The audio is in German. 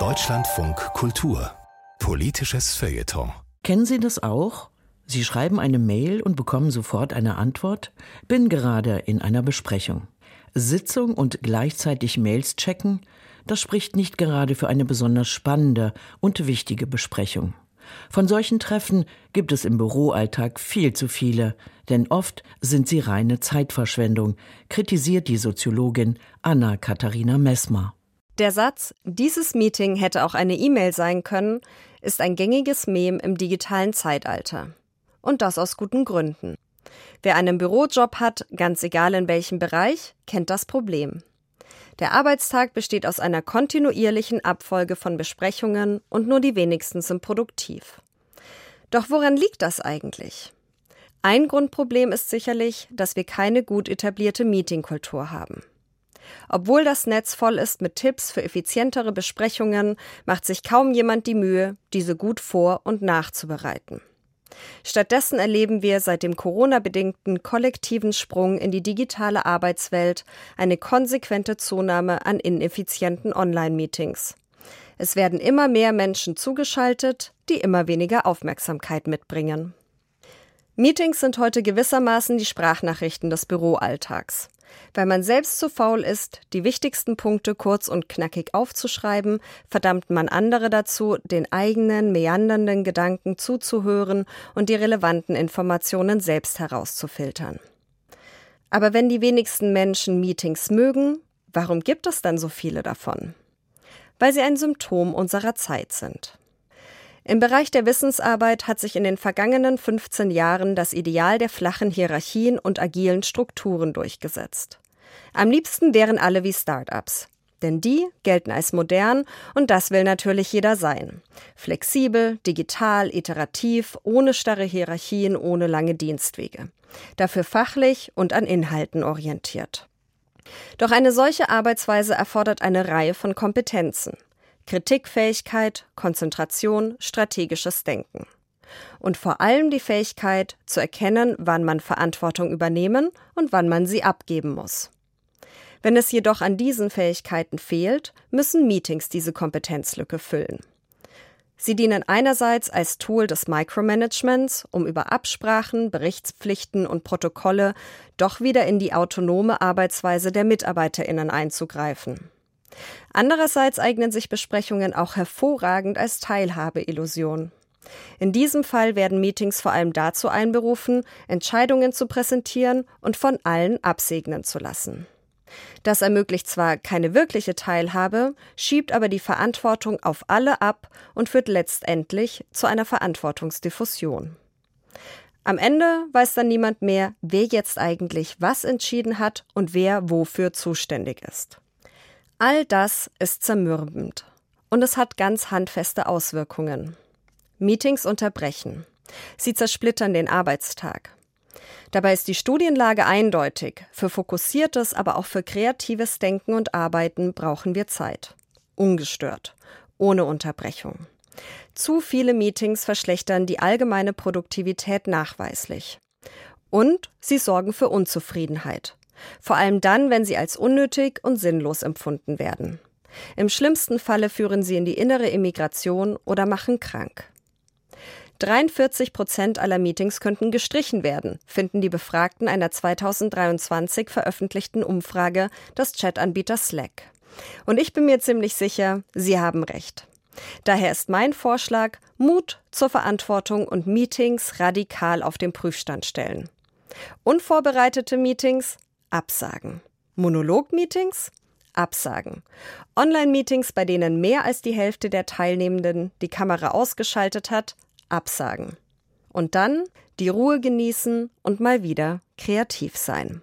Deutschlandfunk Kultur Politisches Feuilleton Kennen Sie das auch? Sie schreiben eine Mail und bekommen sofort eine Antwort? Bin gerade in einer Besprechung. Sitzung und gleichzeitig Mails checken? Das spricht nicht gerade für eine besonders spannende und wichtige Besprechung. Von solchen Treffen gibt es im Büroalltag viel zu viele, denn oft sind sie reine Zeitverschwendung, kritisiert die Soziologin Anna Katharina Messmer. Der Satz, dieses Meeting hätte auch eine E-Mail sein können, ist ein gängiges Mem im digitalen Zeitalter. Und das aus guten Gründen. Wer einen Bürojob hat, ganz egal in welchem Bereich, kennt das Problem. Der Arbeitstag besteht aus einer kontinuierlichen Abfolge von Besprechungen und nur die wenigsten sind produktiv. Doch woran liegt das eigentlich? Ein Grundproblem ist sicherlich, dass wir keine gut etablierte Meetingkultur haben. Obwohl das Netz voll ist mit Tipps für effizientere Besprechungen, macht sich kaum jemand die Mühe, diese gut vor- und nachzubereiten. Stattdessen erleben wir seit dem Corona-bedingten kollektiven Sprung in die digitale Arbeitswelt eine konsequente Zunahme an ineffizienten Online-Meetings. Es werden immer mehr Menschen zugeschaltet, die immer weniger Aufmerksamkeit mitbringen. Meetings sind heute gewissermaßen die Sprachnachrichten des Büroalltags. Weil man selbst zu faul ist, die wichtigsten Punkte kurz und knackig aufzuschreiben, verdammt man andere dazu, den eigenen meandernden Gedanken zuzuhören und die relevanten Informationen selbst herauszufiltern. Aber wenn die wenigsten Menschen Meetings mögen, warum gibt es dann so viele davon? Weil sie ein Symptom unserer Zeit sind. Im Bereich der Wissensarbeit hat sich in den vergangenen 15 Jahren das Ideal der flachen Hierarchien und agilen Strukturen durchgesetzt. Am liebsten wären alle wie Start-ups. Denn die gelten als modern und das will natürlich jeder sein. Flexibel, digital, iterativ, ohne starre Hierarchien, ohne lange Dienstwege. Dafür fachlich und an Inhalten orientiert. Doch eine solche Arbeitsweise erfordert eine Reihe von Kompetenzen. Kritikfähigkeit, Konzentration, strategisches Denken. Und vor allem die Fähigkeit zu erkennen, wann man Verantwortung übernehmen und wann man sie abgeben muss. Wenn es jedoch an diesen Fähigkeiten fehlt, müssen Meetings diese Kompetenzlücke füllen. Sie dienen einerseits als Tool des Micromanagements, um über Absprachen, Berichtspflichten und Protokolle doch wieder in die autonome Arbeitsweise der Mitarbeiterinnen einzugreifen. Andererseits eignen sich Besprechungen auch hervorragend als Teilhabeillusion. In diesem Fall werden Meetings vor allem dazu einberufen, Entscheidungen zu präsentieren und von allen absegnen zu lassen. Das ermöglicht zwar keine wirkliche Teilhabe, schiebt aber die Verantwortung auf alle ab und führt letztendlich zu einer Verantwortungsdiffusion. Am Ende weiß dann niemand mehr, wer jetzt eigentlich was entschieden hat und wer wofür zuständig ist. All das ist zermürbend und es hat ganz handfeste Auswirkungen. Meetings unterbrechen. Sie zersplittern den Arbeitstag. Dabei ist die Studienlage eindeutig. Für fokussiertes, aber auch für kreatives Denken und Arbeiten brauchen wir Zeit. Ungestört. Ohne Unterbrechung. Zu viele Meetings verschlechtern die allgemeine Produktivität nachweislich. Und sie sorgen für Unzufriedenheit. Vor allem dann, wenn sie als unnötig und sinnlos empfunden werden. Im schlimmsten Falle führen sie in die innere Immigration oder machen krank. 43 Prozent aller Meetings könnten gestrichen werden, finden die Befragten einer 2023 veröffentlichten Umfrage des Chatanbieters Slack. Und ich bin mir ziemlich sicher, Sie haben recht. Daher ist mein Vorschlag, Mut zur Verantwortung und Meetings radikal auf den Prüfstand stellen. Unvorbereitete Meetings absagen. Monolog-Meetings absagen. Online-Meetings, bei denen mehr als die Hälfte der Teilnehmenden die Kamera ausgeschaltet hat, absagen. Und dann die Ruhe genießen und mal wieder kreativ sein.